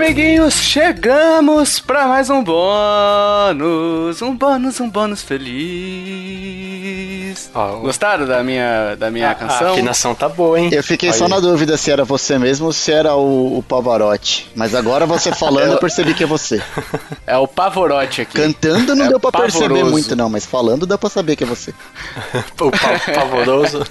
amiguinhos, chegamos para mais um bônus, um bônus, um bônus feliz. Oh, Gostaram da minha, da minha a, canção? A afinação tá boa, hein? Eu fiquei Olha só aí. na dúvida se era você mesmo ou se era o, o Pavarotti. Mas agora você falando, eu percebi que é você. É o Pavarotti aqui. Cantando não é deu pra pavoroso. perceber muito, não, mas falando dá pra saber que é você. o pa pavoroso.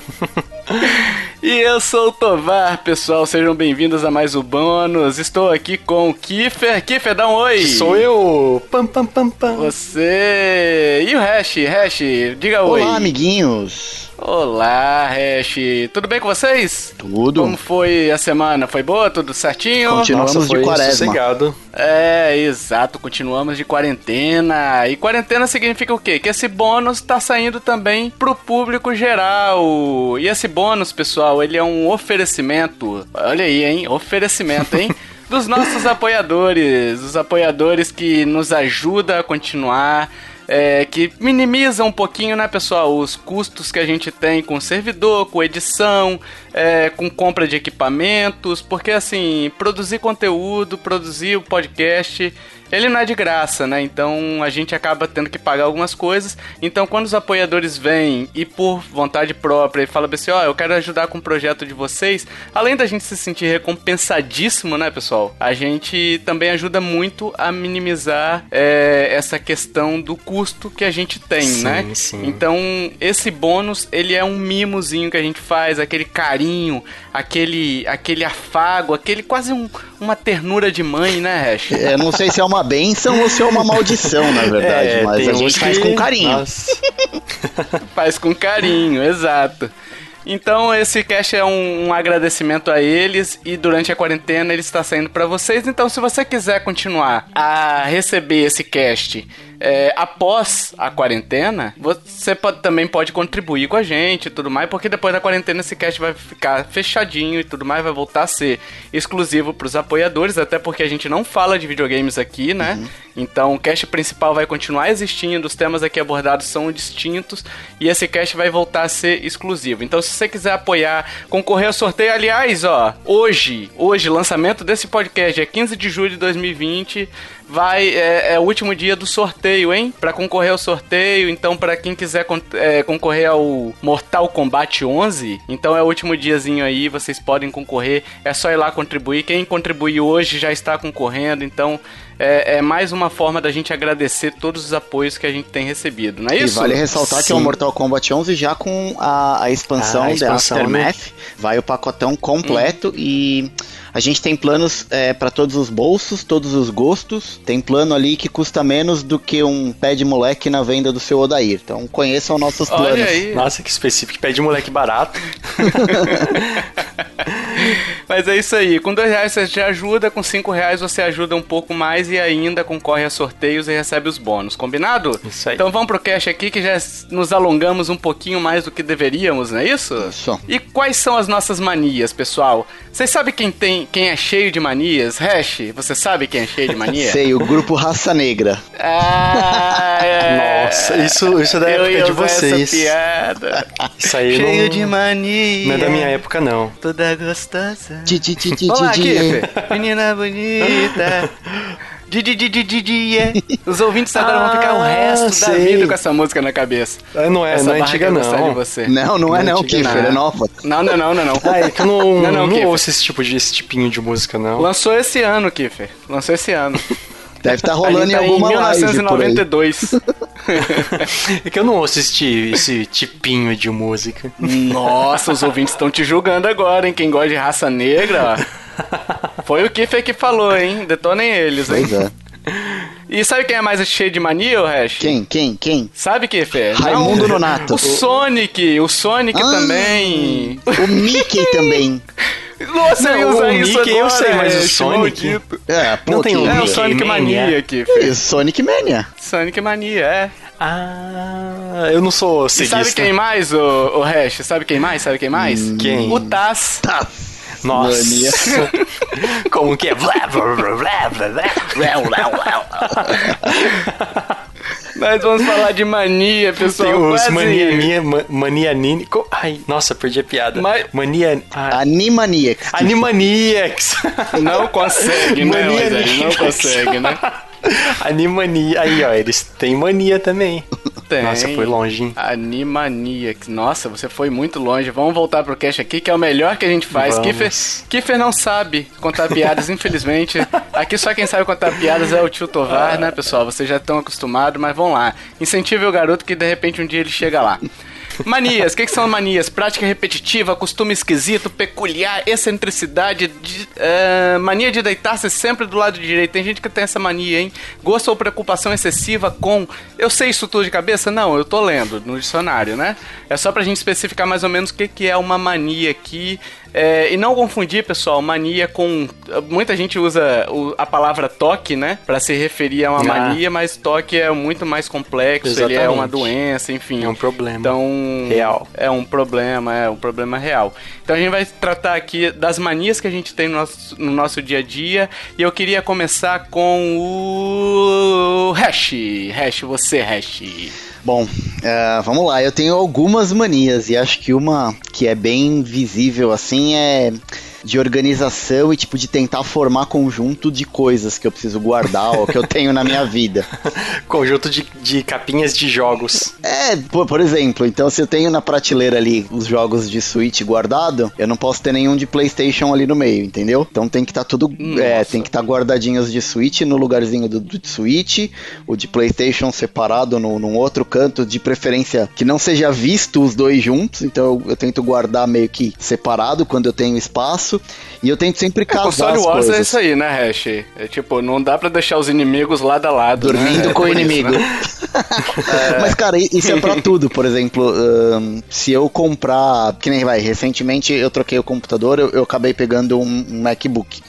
e eu sou o Tovar, pessoal. Sejam bem-vindos a mais um bônus. Estou aqui com o Kiffer. Kiffer, dá um oi. Sou eu. Pam, pam, pam, pam. Você. E o Hash? Hash, diga Olá, oi. Olá, amiguinhos. Olá, Hash. Tudo bem com vocês? Tudo. Como foi a semana? Foi boa? Tudo certinho? Continuamos Nossa, de quaresma. Sossegado. É, exato. Continuamos de quarentena. E quarentena significa o quê? Que esse bônus tá saindo também pro público geral. E esse bônus, pessoal, ele é um oferecimento. Olha aí, hein? Oferecimento, hein? dos nossos apoiadores, os apoiadores que nos ajudam a continuar é, que minimiza um pouquinho, né, pessoal, os custos que a gente tem com servidor, com edição, é, com compra de equipamentos, porque assim, produzir conteúdo, produzir o podcast ele não é de graça, né? Então a gente acaba tendo que pagar algumas coisas. Então quando os apoiadores vêm e por vontade própria e falam assim, ó, oh, eu quero ajudar com o projeto de vocês, além da gente se sentir recompensadíssimo, né, pessoal? A gente também ajuda muito a minimizar é, essa questão do custo que a gente tem, sim, né? Sim. Então esse bônus ele é um mimozinho que a gente faz, aquele carinho, aquele aquele afago, aquele quase um, uma ternura de mãe, né, Hash? É, não sei se é uma benção ou se é uma maldição, na verdade. É, mas a gente faz com carinho. faz com carinho, exato. Então esse cast é um, um, agradecimento a eles e durante a quarentena ele está saindo para vocês. Então se você quiser continuar a receber esse cast é, após a quarentena, você pode, também pode contribuir com a gente e tudo mais, porque depois da quarentena esse cast vai ficar fechadinho e tudo mais, vai voltar a ser exclusivo para os apoiadores, até porque a gente não fala de videogames aqui, né? Uhum. Então o cast principal vai continuar existindo, os temas aqui abordados são distintos e esse cast vai voltar a ser exclusivo. Então se você quiser apoiar, concorrer ao sorteio, aliás, ó, hoje, hoje, lançamento desse podcast é 15 de julho de 2020 vai é, é, o último dia do sorteio, hein? Para concorrer ao sorteio, então para quem quiser con é, concorrer ao Mortal Kombat 11, então é o último diazinho aí, vocês podem concorrer. É só ir lá contribuir. Quem contribuiu hoje já está concorrendo, então é, é, mais uma forma da gente agradecer todos os apoios que a gente tem recebido, não é isso? E vale ressaltar Sim. que é o Mortal Kombat 11 já com a, a expansão, ah, a expansão da Aftermath, né? vai o pacotão completo hum. e a gente tem planos é, para todos os bolsos, todos os gostos. Tem plano ali que custa menos do que um pé de moleque na venda do seu Odair. Então conheçam nossos planos. Olha aí. Nossa, que específico. Pé de moleque barato. Mas é isso aí. Com dois reais você já ajuda, com cinco reais você ajuda um pouco mais e ainda concorre a sorteios e recebe os bônus. Combinado? Isso aí. Então vamos pro cash aqui que já nos alongamos um pouquinho mais do que deveríamos, não é isso? Isso. E quais são as nossas manias, pessoal? Vocês sabem quem tem, quem é cheio de manias? Hash, você sabe quem é cheio de mania? Sei, o grupo Raça Negra. Ah, é... Nossa, isso, isso é da época de vocês. Essa piada. Isso aí cheio não... de mania. Não é da minha época, não. Toda gostosa. Olá, Menina bonita. Os ouvintes agora vão ficar o resto sei. da vida com essa música na cabeça. Não é, não é antiga não. Não, não é não, Kiffer, é nova. Não, não, não, não, não. Ah, é que eu não, não, não, não ouço esse tipo de esse tipinho de música, não. Lançou esse ano, Kiffer. Lançou esse ano. Deve estar tá rolando em tá alguma em 1992. é que eu não ouço esse, esse tipinho de música. Nossa, os ouvintes estão te julgando agora, hein? Quem gosta de raça negra, ó. Foi o Kiffer que falou, hein? Detonem eles, hein? Pois é. E sabe quem é mais cheio de mania, o Hash? Quem? Quem? Quem? Sabe quem, Fê? Raimundo Não, Nonato. O Sonic. O Sonic ah, também. O Mickey também. Nossa, não, o isso Mickey agora, eu sei, mas o Sonic... É, pô, não tem o é, o Sonic Mania, Mania aqui, Fê. Sonic Mania. Sonic Mania, é. Ah, eu não sou ceguista. E sabe quem mais, o, o Hash? Sabe quem mais? Sabe quem mais? Hum, quem? O Taz. Taz. Nossa. Como que é? Nós vamos falar de mania, pessoal. Tem os mania, mania, mania nini. Ai, nossa, perdi a piada. Mas... Mania. Ah. Animaniacs. Animaniacs. Não consegue, né? Não consegue, né? Animania. Aí, ó, eles têm mania também. Tem. Nossa, foi longe, hein? Animania. Nossa, você foi muito longe. Vamos voltar pro cast aqui, que é o melhor que a gente faz. Kiffer, Kiffer não sabe contar piadas, infelizmente. Aqui só quem sabe contar piadas é o tio Tovar, né, pessoal? Vocês já estão acostumados, mas vamos lá. Incentive o garoto que de repente um dia ele chega lá. Manias, o que, que, são manias? Prática repetitiva, costume esquisito, peculiar, excentricidade, de, uh, mania de deitar-se sempre do lado direito. Tem gente que tem essa mania, hein? Gosto ou preocupação excessiva com. Eu sei isso tudo de cabeça? Não, eu tô lendo no dicionário, né? É só pra gente especificar mais ou menos o que, que é uma mania aqui. É, e não confundir, pessoal, mania com. Muita gente usa a palavra toque, né? Pra se referir a uma ah. mania, mas toque é muito mais complexo, Exatamente. ele é uma doença, enfim. É um problema. Então. Real. É um problema, é um problema real. Então a gente vai tratar aqui das manias que a gente tem no nosso, no nosso dia a dia. E eu queria começar com o. Hash. Hash, você, Hash. Bom, uh, vamos lá. Eu tenho algumas manias e acho que uma que é bem visível assim é de organização e tipo de tentar formar conjunto de coisas que eu preciso guardar ou que eu tenho na minha vida. conjunto de, de capinhas de jogos. É, por, por, exemplo, então se eu tenho na prateleira ali os jogos de Switch guardado, eu não posso ter nenhum de PlayStation ali no meio, entendeu? Então tem que estar tá tudo, é, tem que estar tá guardadinhos de Switch no lugarzinho do, do Switch, o de PlayStation separado no, num outro canto, de preferência que não seja visto os dois juntos, então eu, eu tento guardar meio que separado quando eu tenho espaço E eu tento sempre casar é, console as Wars é coisas. é isso aí, né, Hash? É tipo, não dá pra deixar os inimigos lado a lado. Né? Dormindo né? com é o inimigo. Isso, né? é. Mas, cara, isso é pra tudo. Por exemplo, um, se eu comprar. Que nem vai, recentemente eu troquei o computador, eu, eu acabei pegando um, um MacBook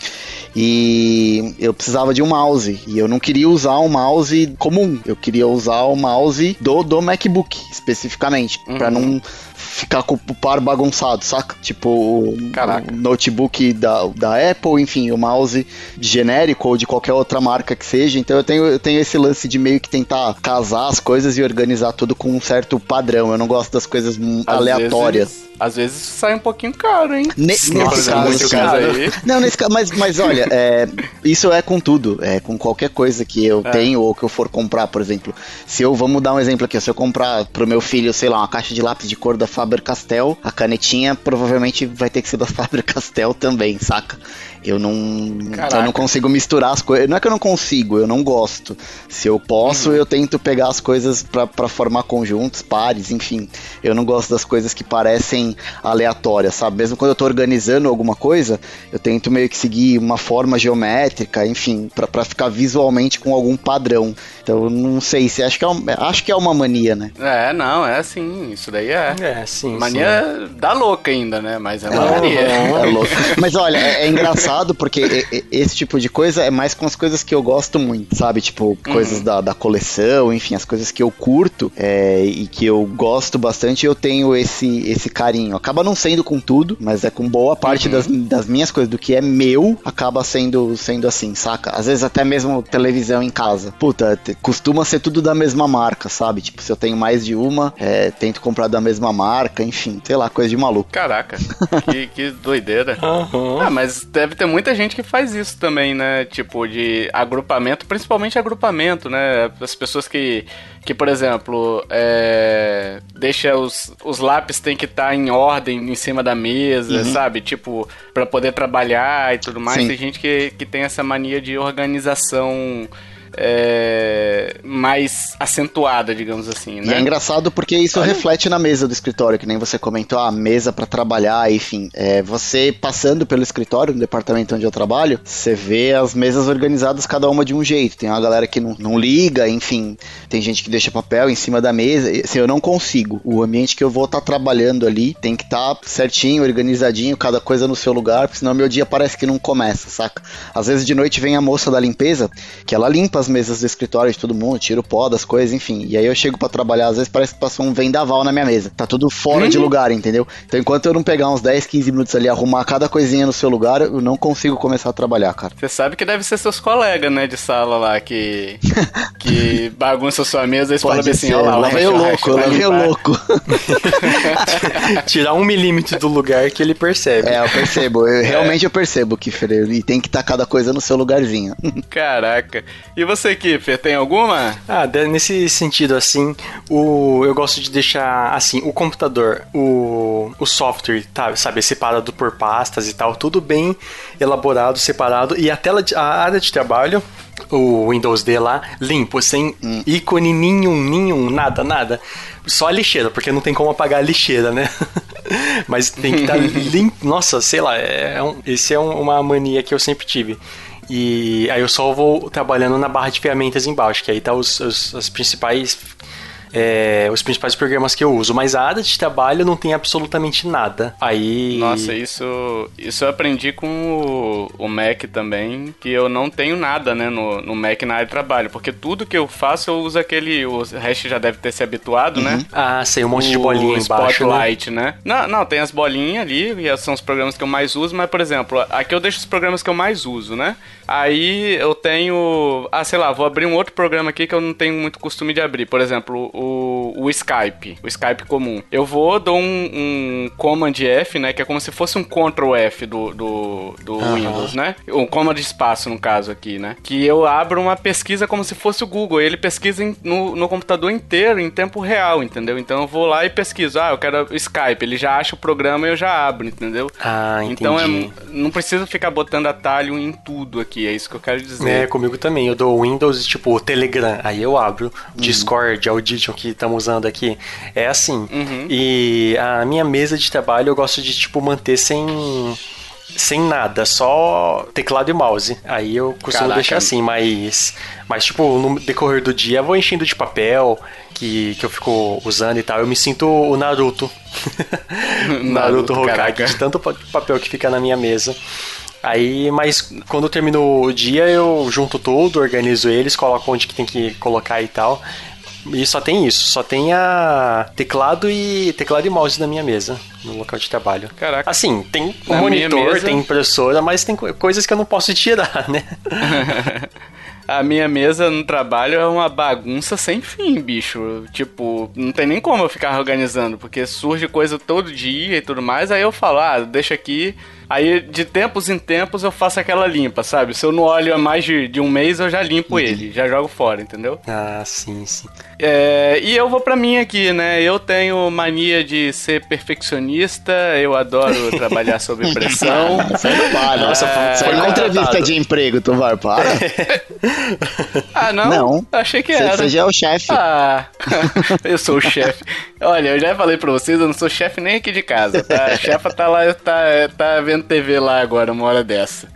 e eu precisava de um mouse e eu não queria usar um mouse comum, eu queria usar o mouse do, do MacBook especificamente, uhum. para não ficar com o par bagunçado, saca? Tipo, o, o notebook da, da Apple, enfim, o mouse genérico ou de qualquer outra marca que seja. Então eu tenho, eu tenho esse lance de meio que tentar casar as coisas e organizar tudo com um certo padrão. Eu não gosto das coisas Às aleatórias. Vezes... Às vezes sai um pouquinho caro, hein? Ne nesse caso, nesse caso. Aí. Não, nesse caso, mas, mas olha, é, isso é com tudo. É com qualquer coisa que eu é. tenho ou que eu for comprar, por exemplo. Se eu, vamos dar um exemplo aqui, se eu comprar pro meu filho, sei lá, uma caixa de lápis de cor da Faber-Castell, a canetinha provavelmente vai ter que ser da Faber-Castell também, saca? Eu não, eu não consigo misturar as coisas. Não é que eu não consigo, eu não gosto. Se eu posso, uhum. eu tento pegar as coisas para formar conjuntos, pares, enfim. Eu não gosto das coisas que parecem aleatórias, sabe? Mesmo quando eu tô organizando alguma coisa, eu tento meio que seguir uma forma geométrica, enfim, para ficar visualmente com algum padrão. Então, não sei se acho que é, um, acho que é uma mania, né? É, não, é assim, isso daí é. É, sim. Mania sim. da louca ainda, né? Mas é uma mania. É, é louca. Mas olha, é, é engraçado engraçado porque esse tipo de coisa é mais com as coisas que eu gosto muito, sabe? Tipo, coisas uhum. da, da coleção, enfim, as coisas que eu curto é, e que eu gosto bastante, eu tenho esse, esse carinho. Acaba não sendo com tudo, mas é com boa parte uhum. das, das minhas coisas, do que é meu, acaba sendo, sendo assim, saca? Às vezes até mesmo televisão em casa. Puta, costuma ser tudo da mesma marca, sabe? Tipo, se eu tenho mais de uma, é, tento comprar da mesma marca, enfim, sei lá, coisa de maluco. Caraca, que, que doideira. Uhum. Ah, mas deve ter muita gente que faz isso também, né? Tipo, de agrupamento, principalmente agrupamento, né? As pessoas que, que por exemplo, é, deixa os, os lápis tem que estar tá em ordem em cima da mesa, uhum. sabe? Tipo, para poder trabalhar e tudo mais. Sim. Tem gente que, que tem essa mania de organização é, mais acentuada, digamos assim. Né? E é engraçado porque isso Olha. reflete na mesa do escritório, que nem você comentou, a mesa para trabalhar, enfim. É, você passando pelo escritório, no departamento onde eu trabalho, você vê as mesas organizadas cada uma de um jeito. Tem uma galera que não, não liga, enfim, tem gente que deixa papel em cima da mesa. Assim, eu não consigo. O ambiente que eu vou estar tá trabalhando ali tem que estar tá certinho, organizadinho, cada coisa no seu lugar, porque senão meu dia parece que não começa, saca? Às vezes de noite vem a moça da limpeza, que ela limpa as mesas do escritório de todo mundo, tiro o pó das coisas, enfim. E aí eu chego para trabalhar, às vezes parece que passou um vendaval na minha mesa. Tá tudo fora uhum. de lugar, entendeu? Então enquanto eu não pegar uns 10, 15 minutos ali, arrumar cada coisinha no seu lugar, eu não consigo começar a trabalhar, cara. Você sabe que deve ser seus colegas, né, de sala lá, que, que bagunça sua mesa e falam assim, ó lá, lá vem o louco, lá vem o louco. Tirar um milímetro do lugar que ele percebe. É, eu percebo. Eu, é. Realmente eu percebo, Kiffer. E tem que estar cada coisa no seu lugarzinho. Caraca. E você, Kiffer, tem alguma? Ah, nesse sentido, assim, o, eu gosto de deixar, assim, o computador, o, o software, tá, sabe, separado por pastas e tal, tudo bem elaborado, separado. E a tela, de, a área de trabalho o Windows D lá limpo, sem hum. ícone nenhum, nenhum, nada, nada. Só a lixeira, porque não tem como apagar a lixeira, né? Mas tem que estar tá limpo. Nossa, sei lá, é um, esse é um, uma mania que eu sempre tive. E aí eu só vou trabalhando na barra de ferramentas embaixo, que aí tá os, os as principais é, os principais programas que eu uso, mas a área de trabalho não tem absolutamente nada. Aí. Nossa, isso, isso eu aprendi com o, o Mac também, que eu não tenho nada, né, no, no Mac na área de trabalho, porque tudo que eu faço eu uso aquele. O resto já deve ter se habituado, né? uhum. né? Ah, sei, um monte o de bolinha embaixo. Né? Spotlight, né? né? Não, não, tem as bolinhas ali, e são os programas que eu mais uso, mas, por exemplo, aqui eu deixo os programas que eu mais uso, né? Aí eu tenho. Ah, sei lá, vou abrir um outro programa aqui que eu não tenho muito costume de abrir. Por exemplo, o, o Skype. O Skype comum. Eu vou, dou um, um Command F, né? Que é como se fosse um Ctrl F do, do, do uhum. Windows, né? Um Command espaço, no caso aqui, né? Que eu abro uma pesquisa como se fosse o Google. Ele pesquisa em, no, no computador inteiro, em tempo real, entendeu? Então eu vou lá e pesquiso. Ah, eu quero o Skype. Ele já acha o programa e eu já abro, entendeu? Ah, entendi. Então é, não preciso ficar botando atalho em tudo aqui é isso que eu quero dizer. É, comigo também. Eu dou Windows, tipo, Telegram, aí eu abro. Uhum. Discord, Que estamos usando aqui. É assim. Uhum. E a minha mesa de trabalho eu gosto de, tipo, manter sem sem nada, só teclado e mouse. Aí eu costumo Caraca. deixar assim, mas, mas tipo, no decorrer do dia eu vou enchendo de papel que, que eu fico usando e tal. Eu me sinto o Naruto. Naruto, Naruto Hokage, de tanto papel que fica na minha mesa. Aí, mas quando termino o dia, eu junto tudo, organizo eles, coloco onde que tem que colocar e tal. E só tem isso, só tem a teclado e teclado e mouse na minha mesa, no local de trabalho. Caraca. Assim, tem um monitor, mesa... tem impressora, mas tem coisas que eu não posso tirar, né? a minha mesa no trabalho é uma bagunça sem fim, bicho. Tipo, não tem nem como eu ficar organizando, porque surge coisa todo dia e tudo mais, aí eu falo, ah, deixa aqui Aí, de tempos em tempos, eu faço aquela limpa, sabe? Se eu não olho há mais de, de um mês, eu já limpo uhum. ele, já jogo fora, entendeu? Ah, sim, sim. É, e eu vou pra mim aqui, né? Eu tenho mania de ser perfeccionista, eu adoro trabalhar sob pressão. para. Nossa, é, foi uma entrevista de emprego, Tovar, para. ah, não? Não. Achei que era. Você já é o chefe. Ah, eu sou o chefe. Olha, eu já falei pra vocês, eu não sou chefe nem aqui de casa, tá? A chefa tá lá, tá, tá vendo TV lá agora, uma hora dessa.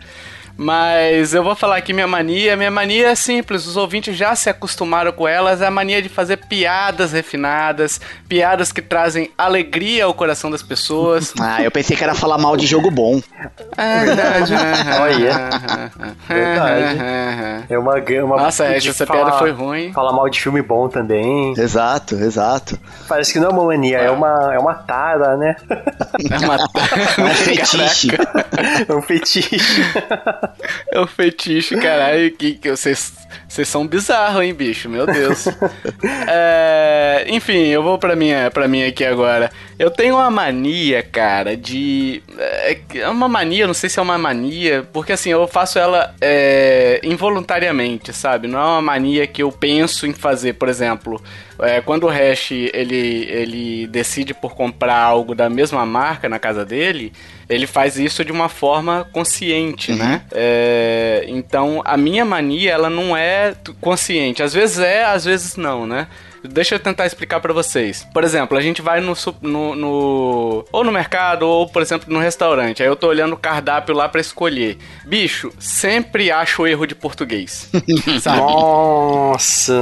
Mas eu vou falar aqui minha mania. Minha mania é simples, os ouvintes já se acostumaram com elas. É a mania de fazer piadas refinadas, piadas que trazem alegria ao coração das pessoas. Ah, eu pensei que era falar mal de jogo bom. É verdade. Olha. verdade. É uma, uma Nossa, essa, essa piada foi ruim. Falar mal de filme bom também. Exato, exato. Parece que não é uma mania, é, é uma, é uma tara, né? É uma tara. É um fetiche. É um fetiche. É um fetiche, caralho, que, que vocês, vocês são bizarros, hein, bicho? Meu Deus. é, enfim, eu vou pra minha, pra minha aqui agora. Eu tenho uma mania, cara, de. É, é uma mania, não sei se é uma mania, porque assim, eu faço ela é, involuntariamente, sabe? Não é uma mania que eu penso em fazer, por exemplo. É, quando o Hash ele, ele decide por comprar algo da mesma marca na casa dele, ele faz isso de uma forma consciente, uhum. né? Então, a minha mania, ela não é consciente. Às vezes é, às vezes não, né? Deixa eu tentar explicar para vocês. Por exemplo, a gente vai no, no, no, ou no mercado ou, por exemplo, no restaurante. Aí eu tô olhando o cardápio lá para escolher. Bicho, sempre acho erro de português. sabe? Nossa,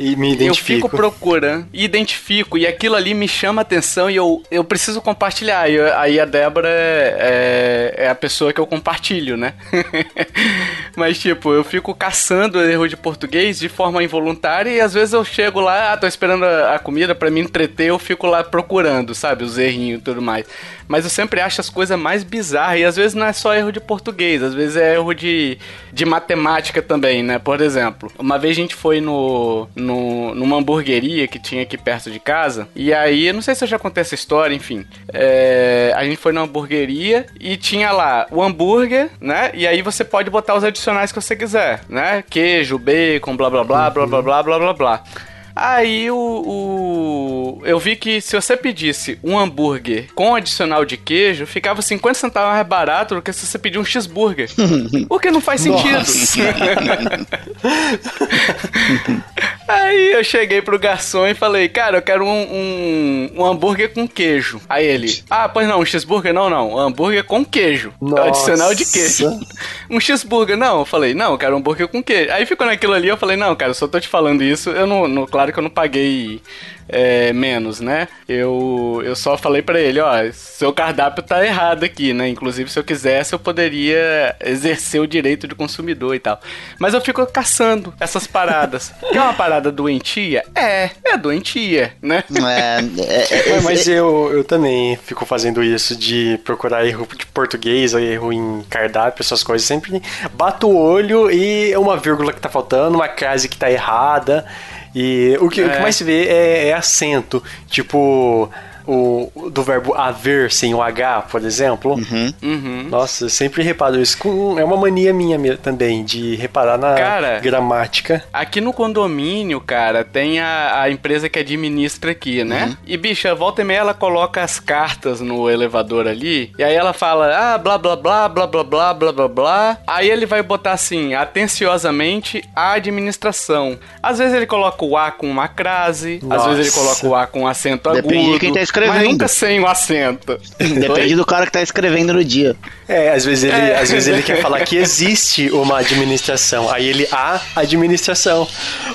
e me identifico. Eu fico procurando, identifico e aquilo ali me chama atenção e eu, eu preciso compartilhar. E aí a Débora é, é, é a pessoa que eu compartilho, né? Mas tipo, eu fico caçando erro de português de forma involuntária e às vezes eu chego lá, ah, tô esperando a, a comida para me entreter, eu fico lá procurando, sabe, os errinhos e tudo mais. Mas eu sempre acho as coisas mais bizarras e às vezes não é só erro de português, às vezes é erro de, de matemática também, né? Por exemplo, uma vez a gente foi no, no numa hamburgueria que tinha aqui perto de casa e aí, não sei se eu já contei essa história, enfim, é, a gente foi numa hamburgueria e tinha lá o hambúrguer, né? E aí você pode botar os adicionais que você quiser, né? Queijo, bacon, blá blá blá, blá blá blá blá blá blá. Aí o, o, eu vi que se você pedisse um hambúrguer com adicional de queijo, ficava 50 centavos mais barato do que se você pedir um cheeseburger. Porque não faz sentido. Aí eu cheguei pro garçom e falei, cara, eu quero um, um, um, hambúrguer com queijo. Aí ele, ah, pois não, um cheeseburger? Não, não, um hambúrguer com queijo. Nossa. Adicional de queijo. Um cheeseburger? Não, eu falei, não, eu quero um hambúrguer com queijo. Aí ficou naquilo ali, eu falei, não, cara, eu só tô te falando isso, eu não, não claro que eu não paguei é, menos, né? Eu, eu só falei para ele, ó, seu cardápio tá errado aqui, né? Inclusive, se eu quisesse, eu poderia exercer o direito de consumidor e tal. Mas eu fico caçando essas paradas. que é uma parada doentia? É, é doentia, né? É, é, é mas eu, eu também fico fazendo isso de procurar erro de português erro em cardápio, essas coisas. Sempre bato o olho e uma vírgula que tá faltando, uma crase que tá errada. E o que, é. o que é. mais se vê é, é acento. Tipo, o, do verbo haver sem o H, por exemplo. Uhum. Uhum. Nossa, eu sempre reparo isso. Com, é uma mania minha também, de reparar na cara, gramática. Aqui no condomínio, cara, tem a, a empresa que administra aqui, né? Uhum. E, bicha, volta e meia ela coloca as cartas no elevador ali, e aí ela fala, ah, blá, blá, blá, blá, blá, blá, blá, blá, blá. Aí ele vai botar assim, atenciosamente, a administração. Às vezes ele coloca o A com uma crase, Nossa. às vezes ele coloca o A com um acento Depende agudo. De quem tá escrevendo. Mas nunca sem o acento. Depende do cara que tá escrevendo no dia. É, às vezes ele, é. às vezes ele quer falar que existe uma administração. Aí ele a administração.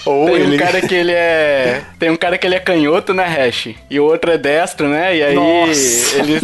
Ou tem ele... um cara que ele é. Tem um cara que ele é canhoto, né, Hash? E o outro é destro, né? E aí Nossa. ele.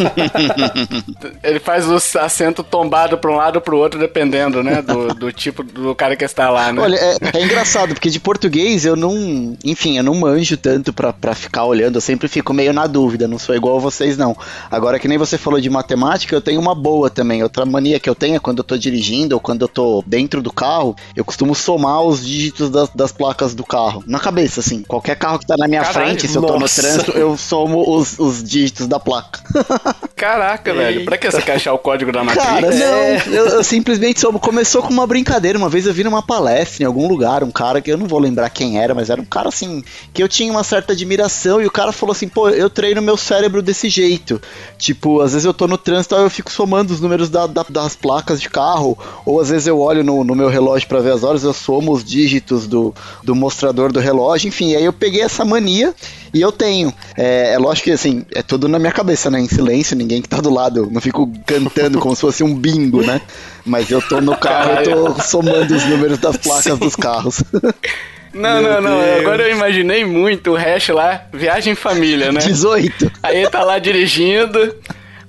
ele faz o acento tombado pra um lado ou pro outro, dependendo, né? Do, do tipo do cara que está lá, né? Olha, é, é engraçado, porque de português eu não. Enfim, eu não manjo tanto pra, pra ficar olhando, eu sempre fico meio na dúvida não sou igual a vocês, não. Agora, que nem você falou de matemática, eu tenho uma boa também. Outra mania que eu tenho é quando eu tô dirigindo ou quando eu tô dentro do carro, eu costumo somar os dígitos das, das placas do carro. Na cabeça, assim. Qualquer carro que tá na minha Caralho, frente, se nossa. eu tô no trânsito, eu somo os, os dígitos da placa. Caraca, Eita. velho. Pra que você quer achar o código da Matrix? Cara, não. É. Eu, eu, simplesmente somo. Começou com uma brincadeira. Uma vez eu vi numa palestra em algum lugar, um cara que eu não vou lembrar quem era, mas era um cara assim, que eu tinha uma certa admiração e o cara falou assim, pô, eu treino meu cérebro desse jeito. Tipo, às vezes eu tô no trânsito e eu fico somando os números da, da, das placas de carro, ou às vezes eu olho no, no meu relógio para ver as horas, eu somo os dígitos do, do mostrador do relógio, enfim, aí eu peguei essa mania e eu tenho. É, é lógico que assim, é tudo na minha cabeça, né? Em silêncio, ninguém que tá do lado, não fico cantando como se fosse um bingo, né? Mas eu tô no carro, eu tô somando os números das placas Sim. dos carros. Não, Meu não, não. Deus. Agora eu imaginei muito o hash lá, viagem em família, né? 18. Aí ele tá lá dirigindo.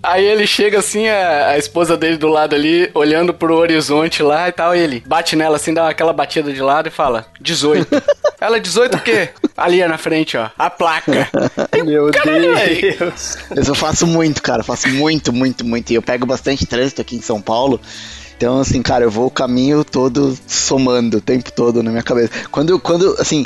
Aí ele chega assim, a, a, esposa dele do lado ali, olhando pro horizonte lá e tal, e ele bate nela assim, dá aquela batida de lado e fala: 18. Ela, 18 o quê? Ali na frente, ó, a placa. Meu Deus. Eu faço muito, cara, faço muito, muito, muito. E eu pego bastante trânsito aqui em São Paulo. Então, assim, cara, eu vou o caminho todo somando o tempo todo na minha cabeça. Quando, quando assim,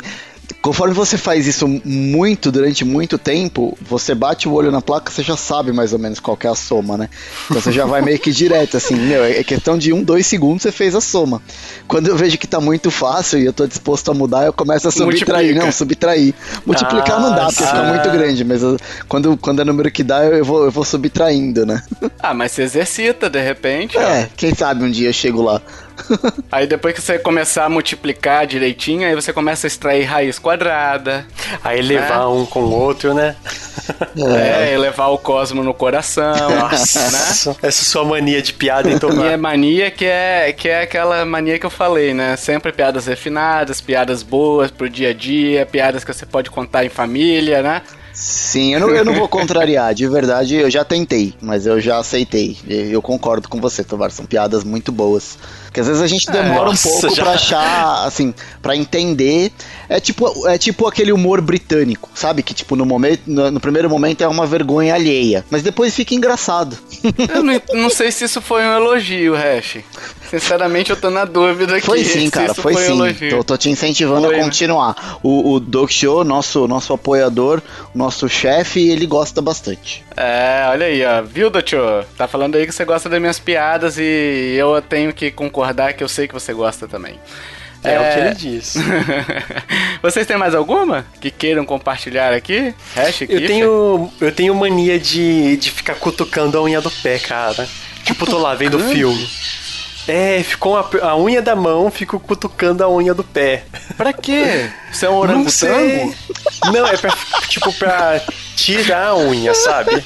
Conforme você faz isso muito, durante muito tempo, você bate o olho na placa, você já sabe mais ou menos qual é a soma, né? Então você já vai meio que direto, assim, meu, é questão de um, dois segundos você fez a soma. Quando eu vejo que tá muito fácil e eu tô disposto a mudar, eu começo a subtrair. Multiplica. Não, subtrair. Multiplicar ah, não dá, porque ah. fica muito grande, mas eu, quando, quando é número que dá, eu vou, eu vou subtraindo, né? Ah, mas você exercita, de repente. É, ó. quem sabe um dia eu chego lá. aí depois que você começar a multiplicar direitinho, aí você começa a extrair raiz quadrada. Aí levar né? um com o outro, né? É, levar o cosmo no coração. Nossa, né? Essa sua mania de piada, então. Minha mania que é, que é aquela mania que eu falei, né? Sempre piadas refinadas, piadas boas pro dia a dia, piadas que você pode contar em família, né? Sim, eu não, eu não vou contrariar, de verdade eu já tentei, mas eu já aceitei. Eu concordo com você, Tovar, são piadas muito boas. Porque às vezes a gente é, demora é, um pouco já... pra achar, assim, pra entender. É tipo, é tipo aquele humor britânico, sabe? Que tipo, no, momento, no, no primeiro momento é uma vergonha alheia, mas depois fica engraçado. Eu não, não sei se isso foi um elogio, Hash. Sinceramente, eu tô na dúvida aqui. Foi sim, cara, foi, foi, sim. Tô, tô te incentivando foi, a continuar. O, o Doc Show, nosso, nosso apoiador, nosso chefe, ele gosta bastante. É, olha aí, ó. Viu, Doutor? Tá falando aí que você gosta das minhas piadas e eu tenho que concordar que eu sei que você gosta também. É, é, o que ele diz. Vocês têm mais alguma que queiram compartilhar aqui? Hash, eu tenho, eu tenho mania de, de ficar cutucando a unha do pé, cara. Tipo, tô lá vendo o filme. É, ficou a, a, unha da mão, fico cutucando a unha do pé. Pra quê? Você é um orangotango? Não, Não, é pra, tipo, pra tirar a unha, sabe?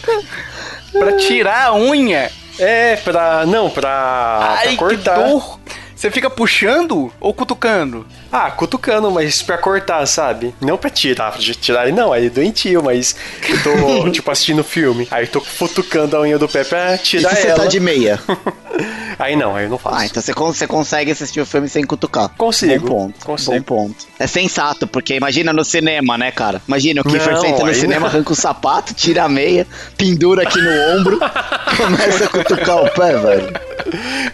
Pra tirar a unha? É, pra. Não, pra, Ai, pra cortar. Que dor. Você fica puxando ou cutucando? Ah, cutucando, mas pra cortar, sabe? Não pra tirar, de tirar não, aí é doentio, mas eu tô, tipo, assistindo filme. Aí tô futucando a unha do pé pra tirar e se ela. você tá de meia? aí não, aí eu não faço. Ah, então você, você consegue assistir o filme sem cutucar. Consigo. Bom ponto. Consigo. Bom ponto. É sensato, porque imagina no cinema, né, cara? Imagina o Kiefer senta no cinema, não. arranca o sapato, tira a meia, pendura aqui no ombro, começa a cutucar o pé, velho.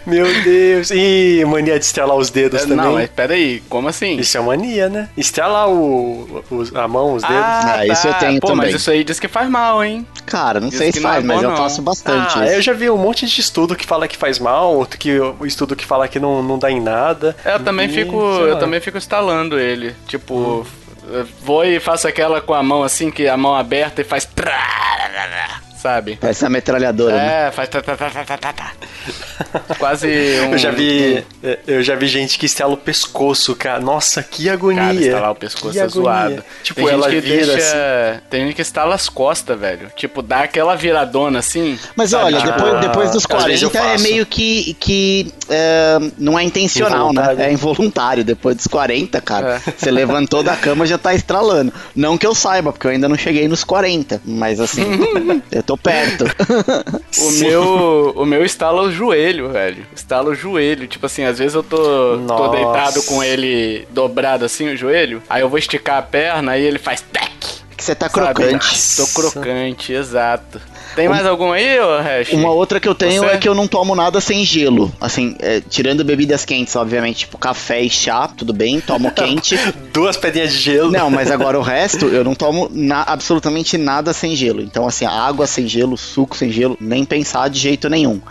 Meu Deus. E mania de estelar os dedos é, também. Não, mas peraí, como assim? Isso é mania, né? Estelar o, o, a mão, os dedos. Ah, ah isso eu tenho Pô, também. mas isso aí diz que faz mal, hein? Cara, não diz sei se faz, é mas eu faço bastante ah, eu já vi um monte de estudo que fala que faz mal, outro que o estudo que fala que não, não dá em nada. É, eu também e, fico, eu também fico instalando ele. Tipo, hum. vou e faço aquela com a mão assim, que a mão aberta e faz sabe? Parece uma metralhadora, é, né? faz tá, tá, tá, tá, tá, tá. Quase um... Eu já vi, eu já vi gente que estela o pescoço, cara. Nossa, que agonia. Cara, estalar o pescoço é zoado. Tipo, tem ela gente que vira deixa... assim. Tem gente que estala as costas, velho. Tipo, dá aquela viradona assim. Mas sabe? olha, ah, depois, depois dos 40 é meio que, que é, não é intencional, né? É involuntário. Depois dos 40, cara, é. você levantou da cama já tá estralando. Não que eu saiba, porque eu ainda não cheguei nos 40. Mas assim, eu tô perto. o meu, o meu estala o joelho, velho. Estala o joelho. Tipo assim, às vezes eu tô, tô deitado com ele dobrado assim, o joelho. Aí eu vou esticar a perna e ele faz tec. Que você tá crocante. Tô crocante, exato. Tem mais algum aí, ô Hash? Uma outra que eu tenho Você? é que eu não tomo nada sem gelo. Assim, é, tirando bebidas quentes, obviamente, tipo café e chá, tudo bem, tomo quente. Duas pedrinhas de gelo. Não, mas agora o resto, eu não tomo na, absolutamente nada sem gelo. Então, assim, água sem gelo, suco sem gelo, nem pensar de jeito nenhum.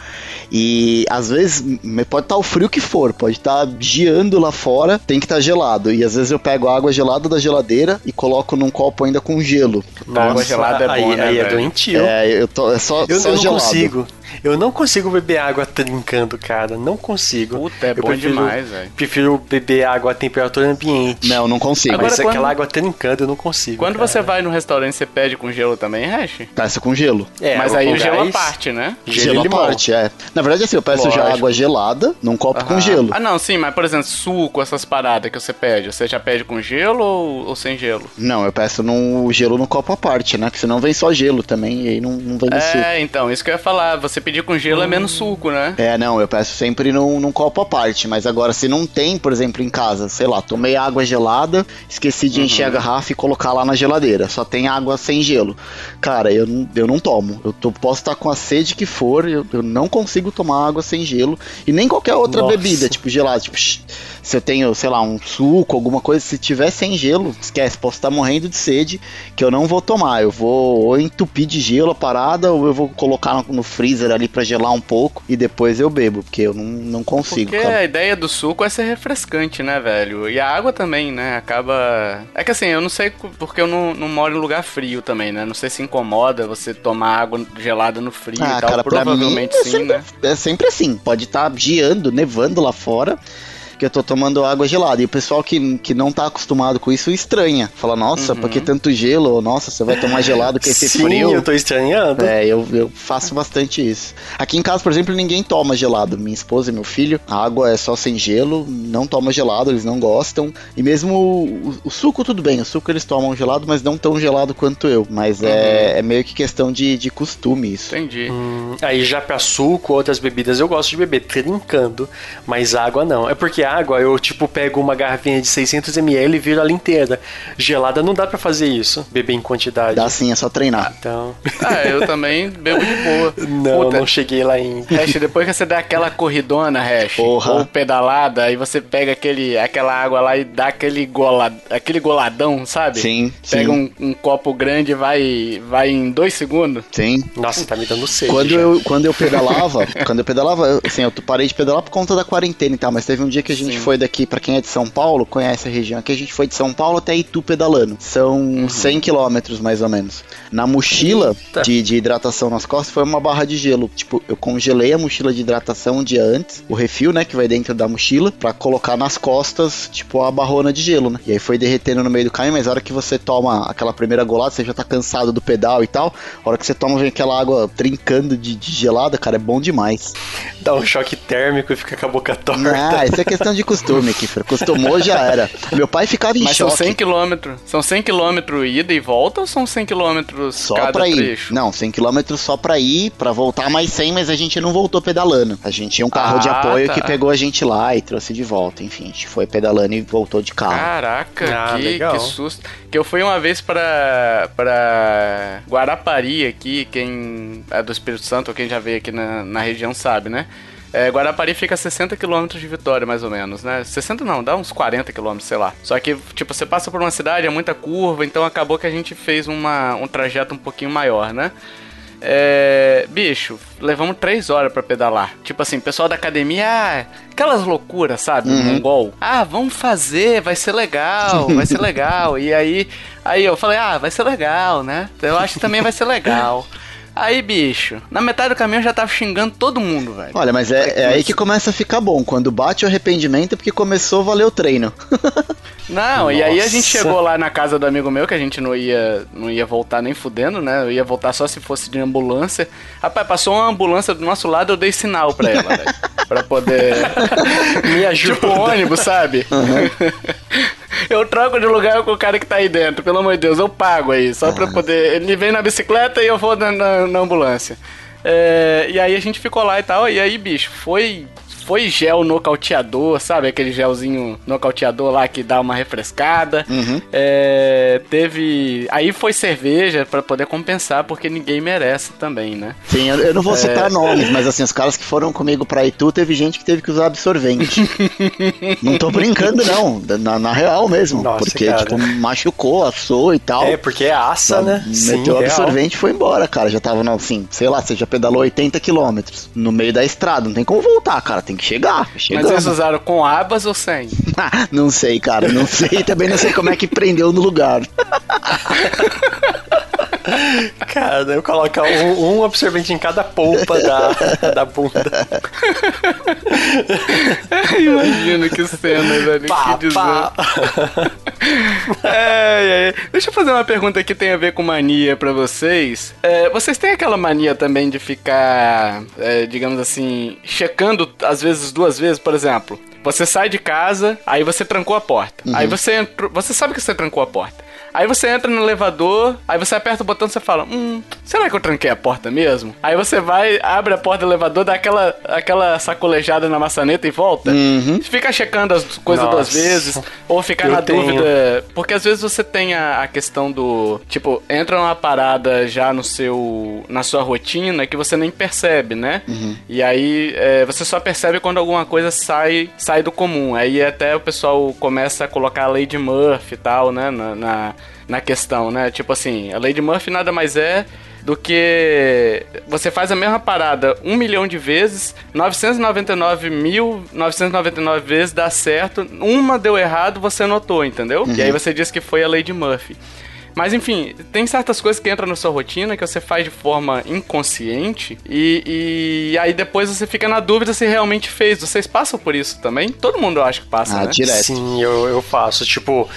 E às vezes pode estar tá o frio que for, pode estar tá geando lá fora, tem que estar tá gelado. E às vezes eu pego a água gelada da geladeira e coloco num copo ainda com gelo. Nossa, água gelada é bom, aí, né, aí é doentio. É, eu tô, é só, eu, só eu não gelado. consigo. Eu não consigo beber água trincando, cara. Não consigo. Puta, é eu bom prefiro, demais, velho. Prefiro beber água a temperatura ambiente. Não, não consigo. Agora, Mas quando... aquela água trincando, eu não consigo. Quando cara. você vai no restaurante, você pede com gelo também, Hash? Peço com gelo. É, Mas aí o gelo a parte, né? Gelo, gelo a parte, é. Na verdade, assim, eu peço Lógico. já água gelada num copo com gelo. Ah, não, sim, mas por exemplo, suco, essas paradas que você pede, você já pede com gelo ou, ou sem gelo? Não, eu peço no gelo no copo à parte, né? Porque senão vem só gelo também e aí não, não vem é, suco. É, então, isso que eu ia falar. Você pedir com gelo hum. é menos suco, né? É, não, eu peço sempre num, num copo à parte. Mas agora, se não tem, por exemplo, em casa, sei lá, tomei água gelada, esqueci de uhum. encher a garrafa e colocar lá na geladeira. Só tem água sem gelo. Cara, eu, eu não tomo. Eu tô, posso estar com a sede que for, eu, eu não consigo tomar água sem gelo. E nem qualquer outra Nossa. bebida, tipo gelado. Tipo, se eu tenho, sei lá, um suco, alguma coisa, se tiver sem gelo, esquece, posso estar morrendo de sede, que eu não vou tomar. Eu vou ou entupir de gelo a parada, ou eu vou colocar no, no freezer ali para gelar um pouco e depois eu bebo, porque eu não, não consigo. Porque cara. a ideia do suco é ser refrescante, né, velho? E a água também, né? Acaba. É que assim, eu não sei porque eu não, não moro em lugar frio também, né? Não sei se incomoda você tomar água gelada no frio ah, e tal. Cara, Provavelmente mim, é sim, sempre, né? É sempre assim. Pode estar tá geando, nevando lá fora que eu tô tomando água gelada. E o pessoal que, que não tá acostumado com isso estranha. Fala, nossa, uhum. por que tanto gelo? Nossa, você vai tomar gelado que esse Sim, frio. eu tô estranhando. É, eu, eu faço bastante isso. Aqui em casa, por exemplo, ninguém toma gelado. Minha esposa e meu filho, a água é só sem gelo, não toma gelado, eles não gostam. E mesmo o, o suco, tudo bem, o suco eles tomam gelado, mas não tão gelado quanto eu. Mas é, uhum. é, é meio que questão de, de costume isso. Entendi. Hum, aí já pra suco, outras bebidas eu gosto de beber trincando, mas água não. É porque água, eu, tipo, pego uma garrafinha de 600ml e viro ela inteira. Gelada não dá para fazer isso, beber em quantidade. Dá sim, é só treinar. Então. Ah, eu também bebo de boa. Não, Puta, não cheguei lá em. Hash, depois que você dá aquela corridona, Hash, Porra. ou pedalada, aí você pega aquele, aquela água lá e dá aquele, gola, aquele goladão, sabe? Sim. Pega um, um, copo grande e vai, vai em dois segundos. Sim. Nossa, tá me dando sede. Quando, eu, quando eu pedalava, quando eu pedalava, assim, eu parei de pedalar por conta da quarentena e tal, mas teve um dia que a gente foi daqui, para quem é de São Paulo, conhece a região aqui, a gente foi de São Paulo até Itu pedalando. São uhum. 100 quilômetros mais ou menos. Na mochila de, de, hidratação nas costas foi uma barra de gelo. Tipo, eu congelei a mochila de hidratação um dia antes, o refil, né, que vai dentro da mochila, para colocar nas costas, tipo, a barrona de gelo, né? E aí foi derretendo no meio do caminho, mas a hora que você toma aquela primeira golada, você já tá cansado do pedal e tal, a hora que você toma, vem aquela água trincando de, de gelada, cara, é bom demais. Dá um choque térmico e fica com a boca torta. Ah, isso é questão de costume, Kiffer. Acostumou, já era. Meu pai ficava em Mas choque. são 100 km. São 100 km ida e volta ou são 100 km só cada pra ir? Trecho? Não, 100 km só pra ir, pra voltar mais 100, mas a gente não voltou pedalando. A gente tinha um carro ah, de apoio tá. que pegou a gente lá e trouxe de volta. Enfim, a gente foi pedalando e voltou de carro. Caraca, ah, que, que susto. Que eu fui uma vez pra, pra Guarapari aqui, quem é do Espírito Santo, ou quem já veio aqui na, na região sabe, né? É, Guarapari fica a 60 km de Vitória, mais ou menos, né? 60 não, dá uns 40 km, sei lá. Só que, tipo, você passa por uma cidade, é muita curva, então acabou que a gente fez uma, um trajeto um pouquinho maior, né? É, bicho, levamos três horas para pedalar. Tipo assim, pessoal da academia, ah, aquelas loucuras, sabe? Uhum. Mongol. Ah, vamos fazer, vai ser legal, vai ser legal. E aí, aí eu falei, ah, vai ser legal, né? Eu acho que também vai ser legal. Aí, bicho, na metade do caminho eu já tava xingando todo mundo, velho. Olha, mas é, é aí que começa a ficar bom. Quando bate o arrependimento é porque começou a valer o treino. Não, Nossa. e aí a gente chegou lá na casa do amigo meu, que a gente não ia, não ia voltar nem fudendo, né? Eu ia voltar só se fosse de ambulância. Rapaz, passou uma ambulância do nosso lado, eu dei sinal pra ela, velho. Pra poder. Me ajuda. Tipo ônibus, sabe? Uhum. Eu troco de lugar com o cara que tá aí dentro, pelo amor de Deus, eu pago aí, só pra poder. Ele vem na bicicleta e eu vou na, na, na ambulância. É, e aí a gente ficou lá e tal, e aí, bicho, foi foi gel nocauteador, sabe? Aquele gelzinho nocauteador lá que dá uma refrescada. Uhum. É, teve. Aí foi cerveja para poder compensar, porque ninguém merece também, né? Sim, eu, eu não vou citar é... nomes, mas assim, os caras que foram comigo pra Itu, teve gente que teve que usar absorvente. não tô brincando, não. Na, na real mesmo. Nossa, porque, cara. tipo, machucou, assou e tal. É, porque é aça, né? Meteu Sim, absorvente e foi embora, cara. Já tava, não, assim, sei lá, você já pedalou 80 quilômetros no meio da estrada. Não tem como voltar, cara. Tem que chegar. Chegamos. Mas eles usaram com abas ou sem? não sei, cara, não sei. Também não sei como é que prendeu no lugar. Cara, eu colocar um, um, absorvente em cada polpa da, da bunda. Imagina que cena, velho. Pá, que pá. é, é. Deixa eu fazer uma pergunta que tem a ver com mania para vocês. É, vocês têm aquela mania também de ficar, é, digamos assim, checando às vezes duas vezes, por exemplo? Você sai de casa, aí você trancou a porta. Uhum. Aí você entrou, você sabe que você trancou a porta. Aí você entra no elevador, aí você aperta o botão e você fala: Hum, será que eu tranquei a porta mesmo? Aí você vai, abre a porta do elevador, dá aquela, aquela sacolejada na maçaneta e volta. Uhum. Fica checando as coisas Nossa. duas vezes, ou ficar eu na tenho. dúvida. Porque às vezes você tem a, a, questão do. Tipo, entra uma parada já no seu. na sua rotina que você nem percebe, né? Uhum. E aí é, você só percebe quando alguma coisa sai, sai do comum. Aí até o pessoal começa a colocar a lei de Murphy e tal, né? na, na na questão, né? Tipo assim, a Lady Murphy nada mais é do que você faz a mesma parada um milhão de vezes, 999.999 vezes dá certo, uma deu errado, você notou, entendeu? Uhum. E aí você diz que foi a lei de Murphy. Mas enfim, tem certas coisas que entram na sua rotina que você faz de forma inconsciente e, e aí depois você fica na dúvida se realmente fez. Vocês passam por isso também? Todo mundo eu acho que passa, ah, né? Direto. Sim, eu, eu faço. Tipo,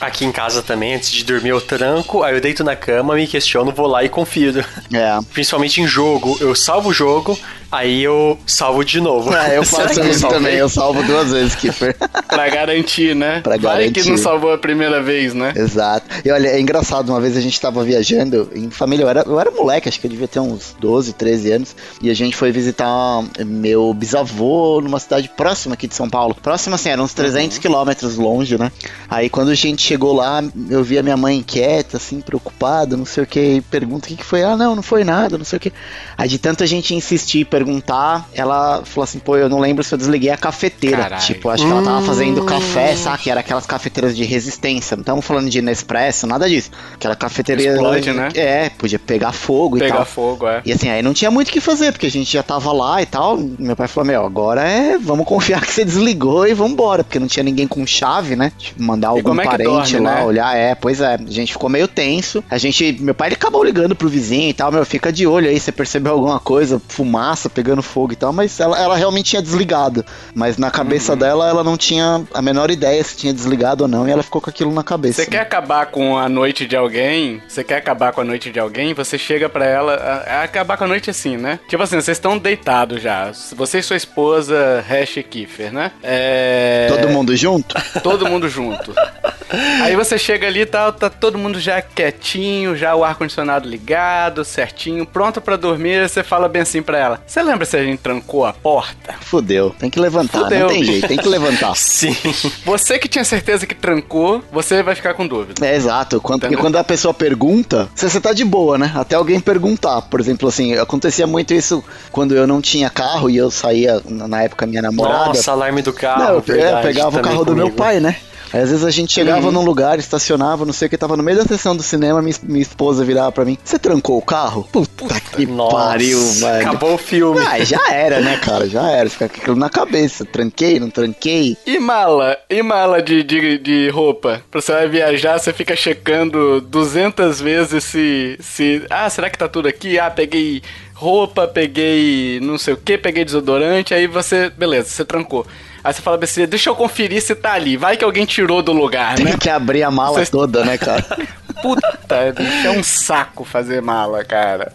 Aqui em casa também, antes de dormir, eu tranco, aí eu deito na cama, me questiono, vou lá e confiro. É. Principalmente em jogo, eu salvo o jogo, Aí eu salvo de novo. É, eu faço isso também, eu salvo duas vezes, Kiffer. pra garantir, né? Pra garantir. Vai que não salvou a primeira vez, né? Exato. E olha, é engraçado, uma vez a gente tava viajando em família, eu era, eu era moleque, acho que eu devia ter uns 12, 13 anos, e a gente foi visitar meu bisavô numa cidade próxima aqui de São Paulo. Próxima, assim, era uns 300 uhum. quilômetros longe, né? Aí quando a gente chegou lá, eu vi a minha mãe inquieta, assim, preocupada, não sei o que, e pergunta o que, que foi. Ah, não, não foi nada, não sei o que. Aí de tanto a gente insistir, perguntar perguntar, ela falou assim: pô, eu não lembro se eu desliguei a cafeteira. Carai. Tipo, acho que ela tava fazendo hum. café, sabe? Que era aquelas cafeteiras de resistência. Não estamos falando de Nespresso, nada disso. Aquela cafeteira. Explode, né? É, podia pegar fogo pegar e tal. Pegar fogo, é. E assim, aí não tinha muito o que fazer, porque a gente já tava lá e tal. Meu pai falou: meu, agora é. Vamos confiar que você desligou e vambora, porque não tinha ninguém com chave, né? Tipo, mandar algum é parente dorme, lá né? olhar. É, pois é. A gente ficou meio tenso. A gente. Meu pai ele acabou ligando pro vizinho e tal, meu, fica de olho aí, você percebeu alguma coisa, fumaça pegando fogo e tal, mas ela, ela realmente tinha desligado. Mas na cabeça uhum. dela, ela não tinha a menor ideia se tinha desligado ou não, e ela ficou com aquilo na cabeça. Você quer acabar com a noite de alguém? Você quer acabar com a noite de alguém? Você chega para ela. A, a acabar com a noite assim, né? Tipo assim, vocês estão deitados já. Você e sua esposa, Hash e Kiefer, né? É... Todo mundo junto? Todo mundo junto. Aí você chega ali e tá, tá todo mundo já quietinho, já o ar-condicionado ligado, certinho, pronto para dormir. Você fala bem assim pra ela: Você lembra se a gente trancou a porta? Fudeu, tem que levantar, Fudeu. não tem jeito, tem que levantar. Sim. Você que tinha certeza que trancou, você vai ficar com dúvida. É exato. Quando, porque quando a pessoa pergunta, você, você tá de boa, né? Até alguém perguntar. Por exemplo, assim, acontecia muito isso quando eu não tinha carro e eu saía, na época, minha namorada. Nossa, alarme do carro. Não, eu, verdade, eu pegava o carro comigo. do meu pai, né? Aí, às vezes a gente chegava uhum. num lugar, estacionava, não sei o que, tava no meio da sessão do cinema, minha, minha esposa virava pra mim: Você trancou o carro? Puta que Nossa, pariu, velho. Acabou o filme. Ah, já era, né, cara? Já era. Fica com aquilo na cabeça. Tranquei, não tranquei. E mala? E mala de, de, de roupa? Pra você vai viajar, você fica checando 200 vezes se, se. Ah, será que tá tudo aqui? Ah, peguei roupa, peguei não sei o que, peguei desodorante, aí você, beleza, você trancou. Aí você fala assim, deixa eu conferir se tá ali. Vai que alguém tirou do lugar, Tem né? Tem que abrir a mala toda, né, cara? Puta, bicho, é um saco fazer mala, cara.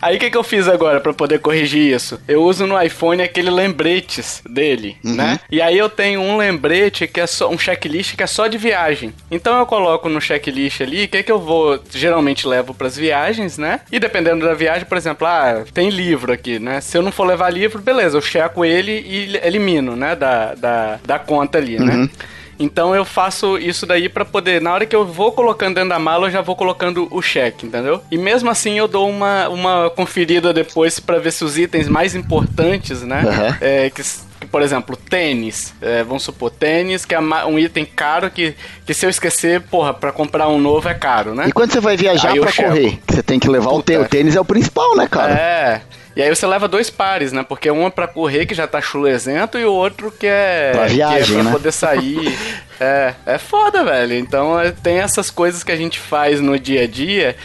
Aí o que, que eu fiz agora para poder corrigir isso? Eu uso no iPhone aquele lembretes dele, uhum. né? E aí eu tenho um lembrete que é só um checklist que é só de viagem. Então eu coloco no checklist ali o que, que eu vou geralmente levo para as viagens, né? E dependendo da viagem, por exemplo, ah, tem livro aqui, né? Se eu não for levar livro, beleza, eu checo ele e elimino, né? Da, da, da conta ali, né? uhum. né? Então eu faço isso daí para poder, na hora que eu vou colocando dentro da mala, eu já vou colocando o cheque, entendeu? E mesmo assim eu dou uma, uma conferida depois para ver se os itens mais importantes, né? Uhum. É, que por exemplo, tênis. É, vamos supor, tênis, que é um item caro que, que se eu esquecer, porra, pra comprar um novo é caro, né? E quando você vai viajar Aí pra correr, você tem que levar Puta. o tênis. O tênis é o principal, né, cara? É. E aí você leva dois pares, né? Porque um é pra correr, que já tá chulezento, e o outro que é. Pra viagem, que é pra né? poder sair. é, é foda, velho. Então é, tem essas coisas que a gente faz no dia a dia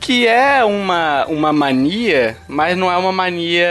que é uma, uma mania, mas não é uma mania.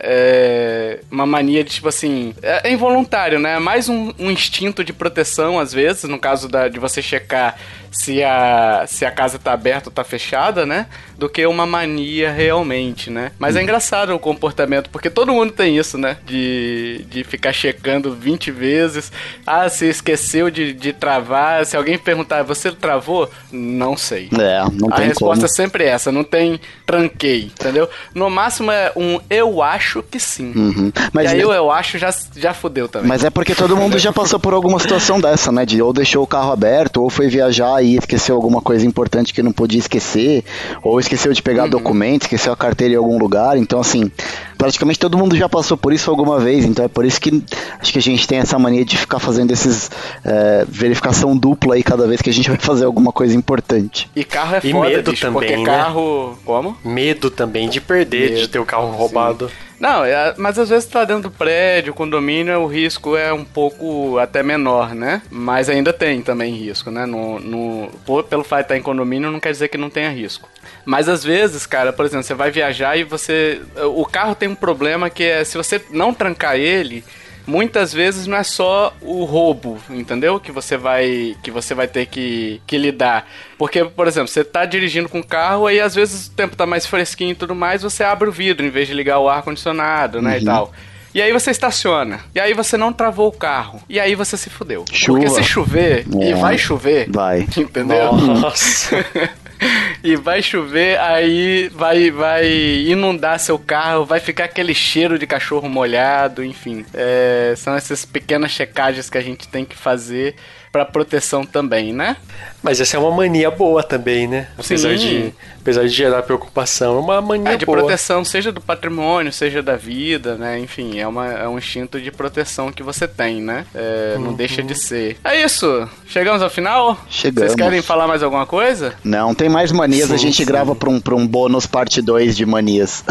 É, uma mania de tipo assim. É, é involuntário, né? É mais um, um, instinto de proteção, às vezes, no caso da, de você checar se a, se a casa tá aberta ou tá fechada, né? Do que uma mania realmente, né? Mas é uhum. engraçado o comportamento, porque todo mundo tem isso, né? De, de ficar checando 20 vezes. Ah, se esqueceu de, de travar. Se alguém perguntar, você travou? Não sei. É, não a tem resposta como. é sempre essa, não tem tranquei, entendeu? No máximo é um eu acho que sim. Uhum. Mas e aí eu, eu acho já já fudeu também. Mas é porque todo mundo já passou por alguma situação dessa, né? De ou deixou o carro aberto, ou foi viajar e esqueceu alguma coisa importante que não podia esquecer, ou esqueceu de pegar uhum. documento, esqueceu a carteira em algum lugar. Então, assim, praticamente todo mundo já passou por isso alguma vez, então é por isso que acho que a gente tem essa mania de ficar fazendo esses é, verificação dupla aí cada vez que a gente vai fazer alguma coisa importante. E carro é e foda, medo bicho, também, porque né? carro... Como? Medo também de perder, medo, de ter o carro roubado. Sim. Não, é, mas às vezes tá dentro do prédio, condomínio, o risco é um pouco até menor, né? Mas ainda tem também risco, né? No, no, pelo fato de estar em condomínio não quer dizer que não tenha risco. Mas às vezes, cara, por exemplo, você vai viajar e você. O carro tem um problema que é se você não trancar ele muitas vezes não é só o roubo, entendeu? Que você vai que você vai ter que, que lidar. Porque, por exemplo, você tá dirigindo com o carro aí às vezes o tempo tá mais fresquinho e tudo mais, você abre o vidro em vez de ligar o ar condicionado, né, uhum. e tal. E aí você estaciona. E aí você não travou o carro. E aí você se fudeu. Chuva. Porque se chover, é. e vai chover. Vai. Entendeu? Nossa. e vai chover, aí vai, vai inundar seu carro, vai ficar aquele cheiro de cachorro molhado, enfim. É, são essas pequenas checagens que a gente tem que fazer para proteção também, né? Mas essa é uma mania boa também, né? Apesar, de, apesar de gerar preocupação, é uma mania é, de boa. proteção, seja do patrimônio, seja da vida, né? Enfim, é, uma, é um instinto de proteção que você tem, né? É, uhum. Não deixa de ser. É isso. Chegamos ao final? Chegamos. Vocês querem falar mais alguma coisa? Não, tem mais manias. Sim, a gente sim. grava pra um, pra um bônus parte 2 de manias.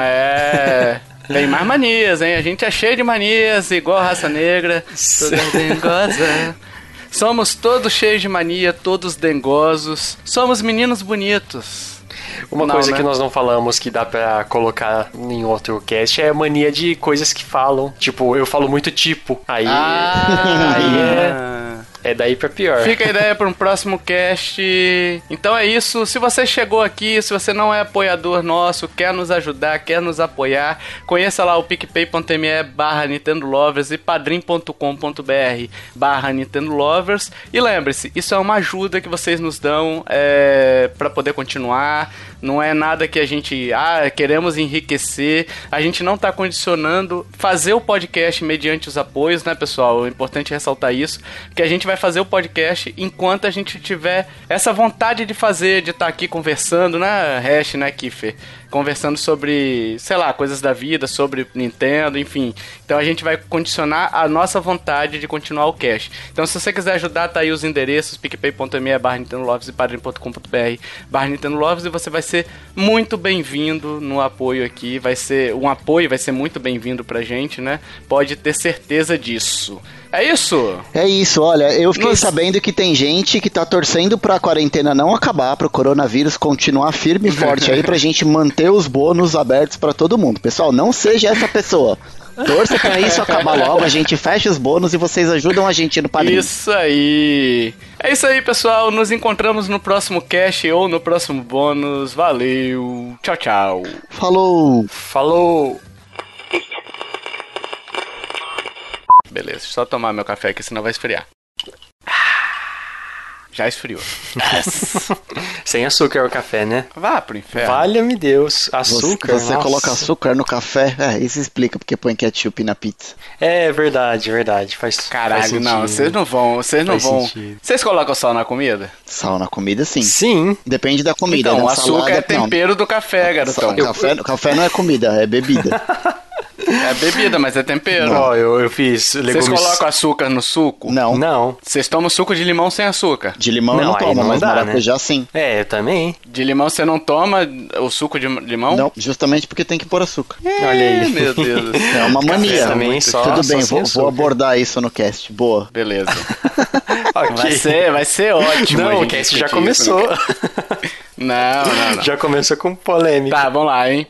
É... Tem mais manias, hein? A gente é cheio de manias, igual a raça negra. Toda dengosa. Somos todos cheios de mania, todos dengosos. Somos meninos bonitos. Uma não, coisa né? que nós não falamos que dá pra colocar em outro cast é a mania de coisas que falam. Tipo, eu falo muito tipo. Aí, ah, aí é. É daí pra pior. Fica a ideia para um próximo cast. Então é isso. Se você chegou aqui, se você não é apoiador nosso, quer nos ajudar, quer nos apoiar, conheça lá o picpay.me barra Nintendo Lovers e padrim.com.br barra Nintendo Lovers. E lembre-se, isso é uma ajuda que vocês nos dão é, para poder continuar. Não é nada que a gente, ah, queremos enriquecer. A gente não está condicionando fazer o podcast mediante os apoios, né, pessoal? É importante ressaltar isso, que a gente vai fazer o podcast enquanto a gente tiver essa vontade de fazer, de estar tá aqui conversando, né, Hash, né, Kiffer? Conversando sobre, sei lá, coisas da vida, sobre Nintendo, enfim. Então a gente vai condicionar a nossa vontade de continuar o cast. Então se você quiser ajudar, tá aí os endereços, picpay.me barra Nintendo Loves e padrim.com.br barra Nintendo Loves e você vai ser muito bem-vindo no apoio aqui. Vai ser um apoio, vai ser muito bem-vindo pra gente, né? Pode ter certeza disso. É isso? É isso, olha, eu fiquei Nos... sabendo que tem gente que tá torcendo pra quarentena não acabar, pro coronavírus continuar firme e forte aí pra gente manter os bônus abertos para todo mundo. Pessoal, não seja essa pessoa. Torça pra isso acabar logo, a gente fecha os bônus e vocês ajudam a gente no padrinho. Isso aí. É isso aí, pessoal. Nos encontramos no próximo cast ou no próximo bônus. Valeu. Tchau, tchau. Falou. Falou. Beleza, só tomar meu café aqui, senão vai esfriar. Já esfriou. Sem açúcar o café, né? Vá pro inferno. Valha-me Deus. Açúcar. Você, você coloca açúcar no café? É, isso explica porque põe ketchup na pizza. É verdade, verdade. Faz Caralho, faz não, vocês não vão. Vocês não vão. Vocês colocam sal na comida? Sal na comida, sim. Sim. Depende da comida. Então, né? açúcar salada, é tempero não. do café, garotão. Café, café não é comida, é bebida. É bebida, mas é tempero. Ó, eu, eu fiz legumes... Vocês colocam açúcar no suco? Não. Não. Vocês tomam suco de limão sem açúcar? De limão não, eu não tomo, não mas dá, maracujá né? sim. É, eu também. De limão você não toma o suco de limão? Não, justamente porque tem que pôr açúcar. É, Olha aí. Meu Deus. É uma mania. Também só, Tudo bem, vou, vou, abordar isso no cast. Boa. Beleza. okay. Vai ser, vai ser ótimo. Não, o cast já começou. não, não, não. Já começou com polêmica. Tá, vamos lá, hein.